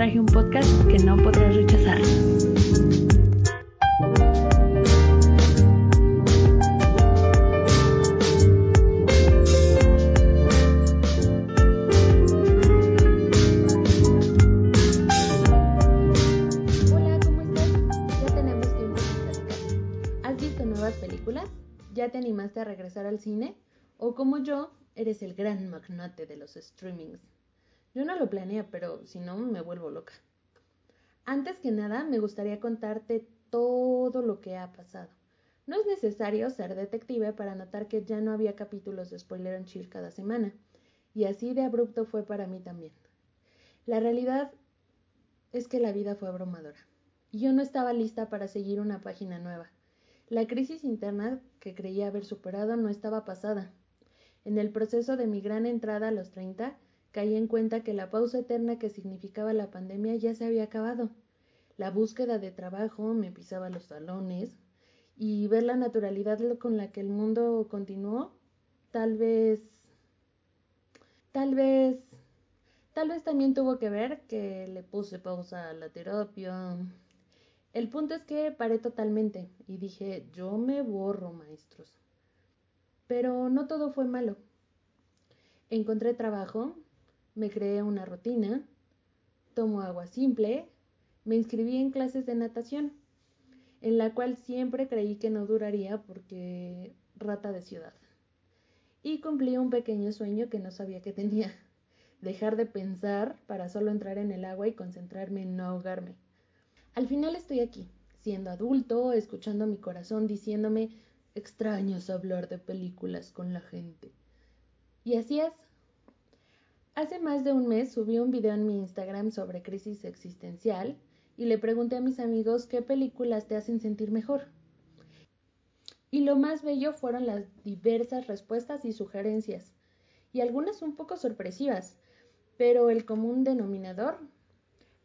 traje un podcast que no podrás rechazar. Hola, ¿cómo estás? Ya tenemos tiempo sin platicar. ¿Has visto nuevas películas? ¿Ya te animaste a regresar al cine? ¿O como yo, eres el gran magnate de los streamings? Yo no lo planeé, pero si no, me vuelvo loca. Antes que nada, me gustaría contarte todo lo que ha pasado. No es necesario ser detective para notar que ya no había capítulos de Spoiler and Chill cada semana, y así de abrupto fue para mí también. La realidad es que la vida fue abrumadora, y yo no estaba lista para seguir una página nueva. La crisis interna que creía haber superado no estaba pasada. En el proceso de mi gran entrada a los 30, caí en cuenta que la pausa eterna que significaba la pandemia ya se había acabado. La búsqueda de trabajo me pisaba los talones y ver la naturalidad con la que el mundo continuó, tal vez, tal vez, tal vez también tuvo que ver que le puse pausa a la terapia. El punto es que paré totalmente y dije, yo me borro, maestros. Pero no todo fue malo. Encontré trabajo, me creé una rutina, tomo agua simple, me inscribí en clases de natación, en la cual siempre creí que no duraría porque rata de ciudad. Y cumplí un pequeño sueño que no sabía que tenía, dejar de pensar para solo entrar en el agua y concentrarme en no ahogarme. Al final estoy aquí, siendo adulto, escuchando mi corazón diciéndome extraños hablar de películas con la gente. Y así es. Hace más de un mes subí un video en mi Instagram sobre crisis existencial y le pregunté a mis amigos qué películas te hacen sentir mejor. Y lo más bello fueron las diversas respuestas y sugerencias, y algunas un poco sorpresivas, pero el común denominador,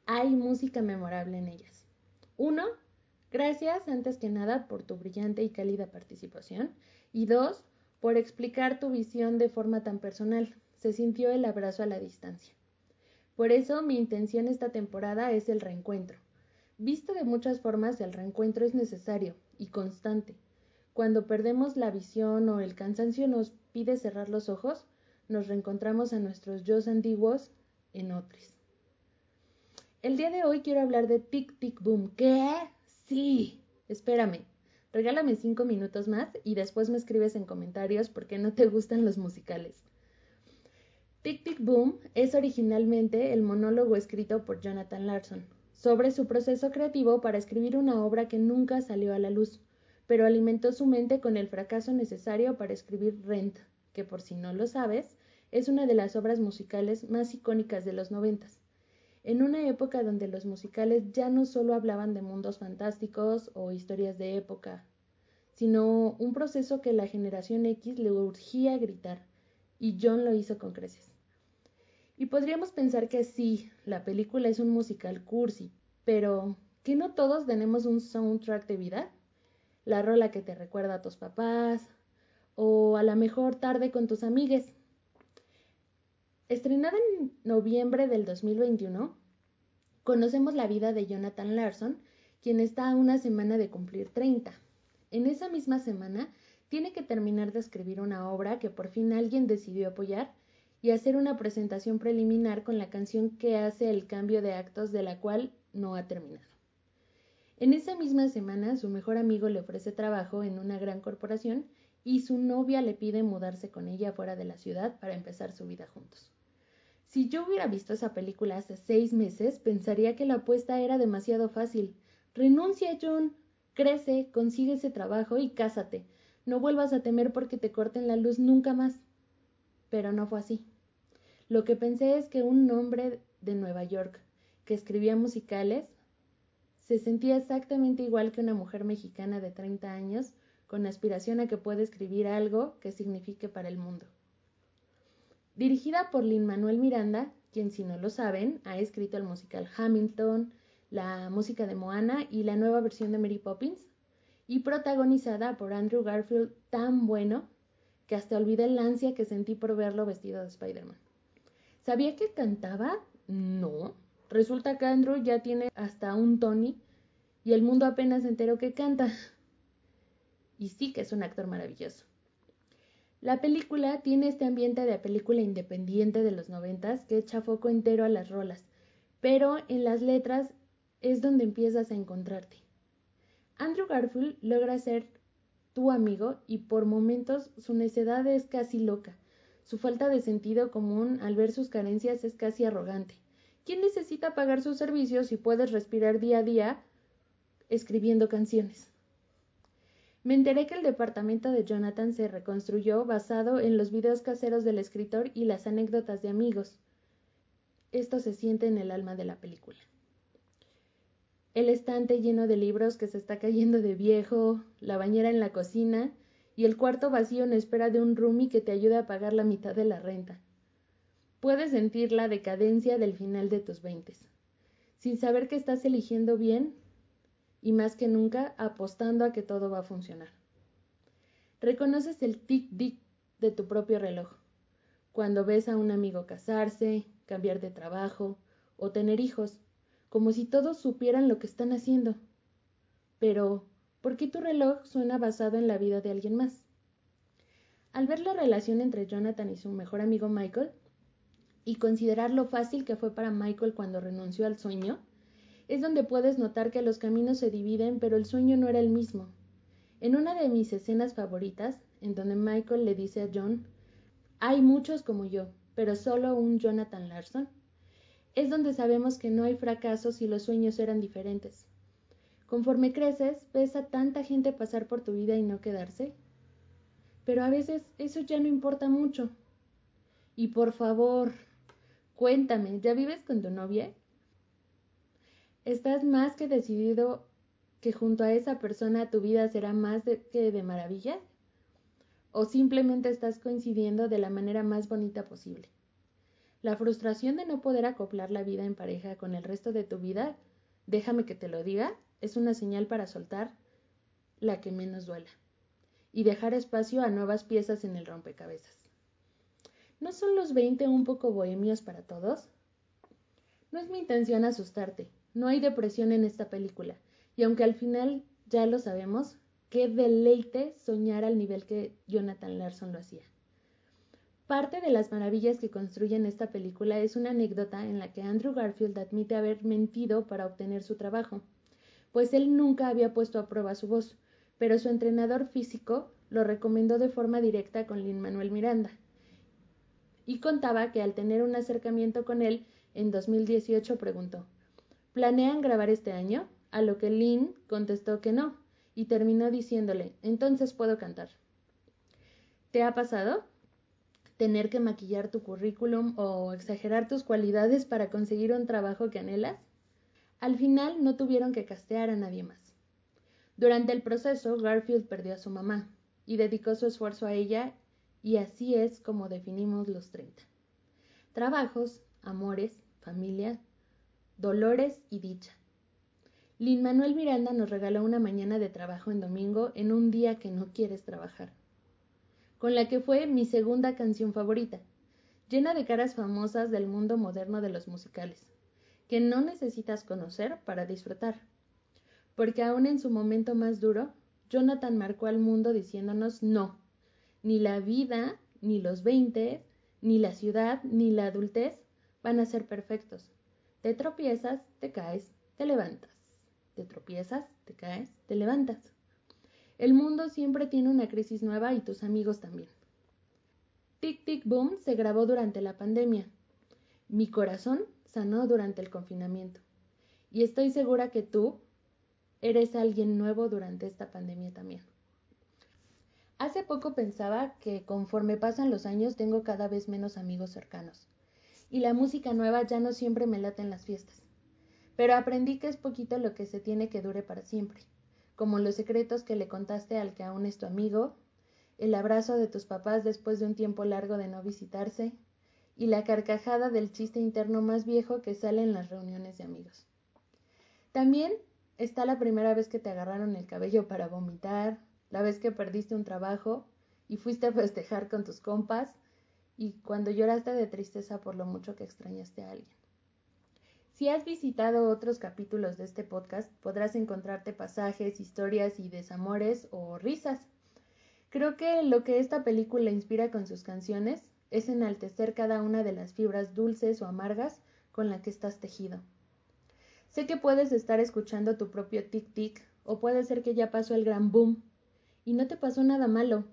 hay música memorable en ellas. Uno, gracias antes que nada por tu brillante y cálida participación, y dos, por explicar tu visión de forma tan personal se sintió el abrazo a la distancia. Por eso mi intención esta temporada es el reencuentro. Visto de muchas formas, el reencuentro es necesario y constante. Cuando perdemos la visión o el cansancio nos pide cerrar los ojos, nos reencontramos a nuestros yo antiguos en otros. El día de hoy quiero hablar de Tic Tic Boom. ¿Qué? Sí. Espérame. Regálame cinco minutos más y después me escribes en comentarios por qué no te gustan los musicales. Tic Tic Boom es originalmente el monólogo escrito por Jonathan Larson sobre su proceso creativo para escribir una obra que nunca salió a la luz, pero alimentó su mente con el fracaso necesario para escribir Rent, que por si no lo sabes, es una de las obras musicales más icónicas de los noventas. En una época donde los musicales ya no solo hablaban de mundos fantásticos o historias de época, sino un proceso que la generación X le urgía gritar, y John lo hizo con creces. Y podríamos pensar que sí, la película es un musical cursi, pero ¿que no todos tenemos un soundtrack de vida? La rola que te recuerda a tus papás, o a la mejor tarde con tus amigues. Estrenada en noviembre del 2021, conocemos la vida de Jonathan Larson, quien está a una semana de cumplir 30. En esa misma semana, tiene que terminar de escribir una obra que por fin alguien decidió apoyar y hacer una presentación preliminar con la canción que hace el cambio de actos de la cual no ha terminado. En esa misma semana su mejor amigo le ofrece trabajo en una gran corporación y su novia le pide mudarse con ella fuera de la ciudad para empezar su vida juntos. Si yo hubiera visto esa película hace seis meses, pensaría que la apuesta era demasiado fácil. Renuncia, John. Crece, consigue ese trabajo y cásate. No vuelvas a temer porque te corten la luz nunca más. Pero no fue así. Lo que pensé es que un hombre de Nueva York que escribía musicales se sentía exactamente igual que una mujer mexicana de 30 años con aspiración a que pueda escribir algo que signifique para el mundo. Dirigida por Lin Manuel Miranda, quien si no lo saben, ha escrito el musical Hamilton, la música de Moana y la nueva versión de Mary Poppins, y protagonizada por Andrew Garfield tan bueno que hasta olvidé el ansia que sentí por verlo vestido de Spider-Man. ¿Sabía que cantaba? No. Resulta que Andrew ya tiene hasta un Tony y el mundo apenas se enteró que canta. Y sí que es un actor maravilloso. La película tiene este ambiente de película independiente de los noventas que echa foco entero a las rolas, pero en las letras es donde empiezas a encontrarte. Andrew Garfield logra ser tu amigo y por momentos su necedad es casi loca. Su falta de sentido común al ver sus carencias es casi arrogante. ¿Quién necesita pagar sus servicios si puedes respirar día a día escribiendo canciones? Me enteré que el departamento de Jonathan se reconstruyó basado en los videos caseros del escritor y las anécdotas de amigos. Esto se siente en el alma de la película. El estante lleno de libros que se está cayendo de viejo, la bañera en la cocina y el cuarto vacío en espera de un roomie que te ayude a pagar la mitad de la renta. Puedes sentir la decadencia del final de tus veintes, sin saber que estás eligiendo bien y más que nunca apostando a que todo va a funcionar. Reconoces el tic-dic de tu propio reloj. Cuando ves a un amigo casarse, cambiar de trabajo o tener hijos, como si todos supieran lo que están haciendo. Pero, ¿por qué tu reloj suena basado en la vida de alguien más? Al ver la relación entre Jonathan y su mejor amigo Michael, y considerar lo fácil que fue para Michael cuando renunció al sueño, es donde puedes notar que los caminos se dividen, pero el sueño no era el mismo. En una de mis escenas favoritas, en donde Michael le dice a John, hay muchos como yo, pero solo un Jonathan Larson, es donde sabemos que no hay fracaso si los sueños eran diferentes. Conforme creces, ves a tanta gente pasar por tu vida y no quedarse. Pero a veces eso ya no importa mucho. Y por favor, cuéntame, ¿ya vives con tu novia? ¿Estás más que decidido que junto a esa persona tu vida será más que de maravilla? ¿O simplemente estás coincidiendo de la manera más bonita posible? La frustración de no poder acoplar la vida en pareja con el resto de tu vida, déjame que te lo diga, es una señal para soltar la que menos duela y dejar espacio a nuevas piezas en el rompecabezas. ¿No son los 20 un poco bohemios para todos? No es mi intención asustarte, no hay depresión en esta película. Y aunque al final ya lo sabemos, qué deleite soñar al nivel que Jonathan Larson lo hacía. Parte de las maravillas que construyen esta película es una anécdota en la que Andrew Garfield admite haber mentido para obtener su trabajo, pues él nunca había puesto a prueba su voz, pero su entrenador físico lo recomendó de forma directa con Lin Manuel Miranda. Y contaba que al tener un acercamiento con él en 2018 preguntó ¿Planean grabar este año? A lo que Lynn contestó que no, y terminó diciéndole, entonces puedo cantar. ¿Te ha pasado? ¿Tener que maquillar tu currículum o exagerar tus cualidades para conseguir un trabajo que anhelas? Al final no tuvieron que castear a nadie más. Durante el proceso, Garfield perdió a su mamá y dedicó su esfuerzo a ella y así es como definimos los 30. Trabajos, amores, familia, dolores y dicha. Lin Manuel Miranda nos regaló una mañana de trabajo en domingo en un día que no quieres trabajar, con la que fue mi segunda canción favorita, llena de caras famosas del mundo moderno de los musicales, que no necesitas conocer para disfrutar, porque aún en su momento más duro, Jonathan marcó al mundo diciéndonos no, ni la vida, ni los veinte, ni la ciudad, ni la adultez van a ser perfectos te tropiezas, te caes, te levantas. Te tropiezas, te caes, te levantas. El mundo siempre tiene una crisis nueva y tus amigos también. Tic Tic Boom se grabó durante la pandemia. Mi corazón sanó durante el confinamiento. Y estoy segura que tú eres alguien nuevo durante esta pandemia también. Hace poco pensaba que conforme pasan los años tengo cada vez menos amigos cercanos y la música nueva ya no siempre me late en las fiestas. Pero aprendí que es poquito lo que se tiene que dure para siempre, como los secretos que le contaste al que aún es tu amigo, el abrazo de tus papás después de un tiempo largo de no visitarse, y la carcajada del chiste interno más viejo que sale en las reuniones de amigos. También está la primera vez que te agarraron el cabello para vomitar, la vez que perdiste un trabajo y fuiste a festejar con tus compas, y cuando lloraste de tristeza por lo mucho que extrañaste a alguien. Si has visitado otros capítulos de este podcast, podrás encontrarte pasajes, historias y desamores o risas. Creo que lo que esta película inspira con sus canciones es enaltecer cada una de las fibras dulces o amargas con la que estás tejido. Sé que puedes estar escuchando tu propio tic-tic o puede ser que ya pasó el gran boom y no te pasó nada malo.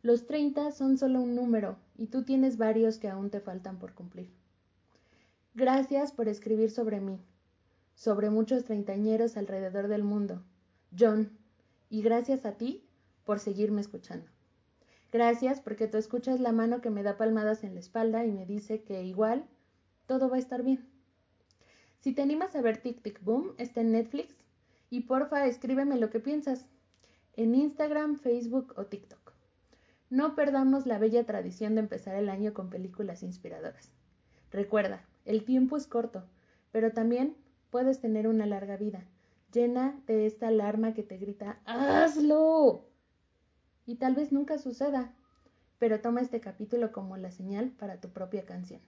Los 30 son solo un número y tú tienes varios que aún te faltan por cumplir. Gracias por escribir sobre mí, sobre muchos treintañeros alrededor del mundo. John, y gracias a ti por seguirme escuchando. Gracias porque tu escucha es la mano que me da palmadas en la espalda y me dice que igual todo va a estar bien. Si te animas a ver Tic Tic Boom, está en Netflix y porfa escríbeme lo que piensas en Instagram, Facebook o TikTok. No perdamos la bella tradición de empezar el año con películas inspiradoras. Recuerda, el tiempo es corto, pero también puedes tener una larga vida, llena de esta alarma que te grita ¡Hazlo! Y tal vez nunca suceda, pero toma este capítulo como la señal para tu propia canción.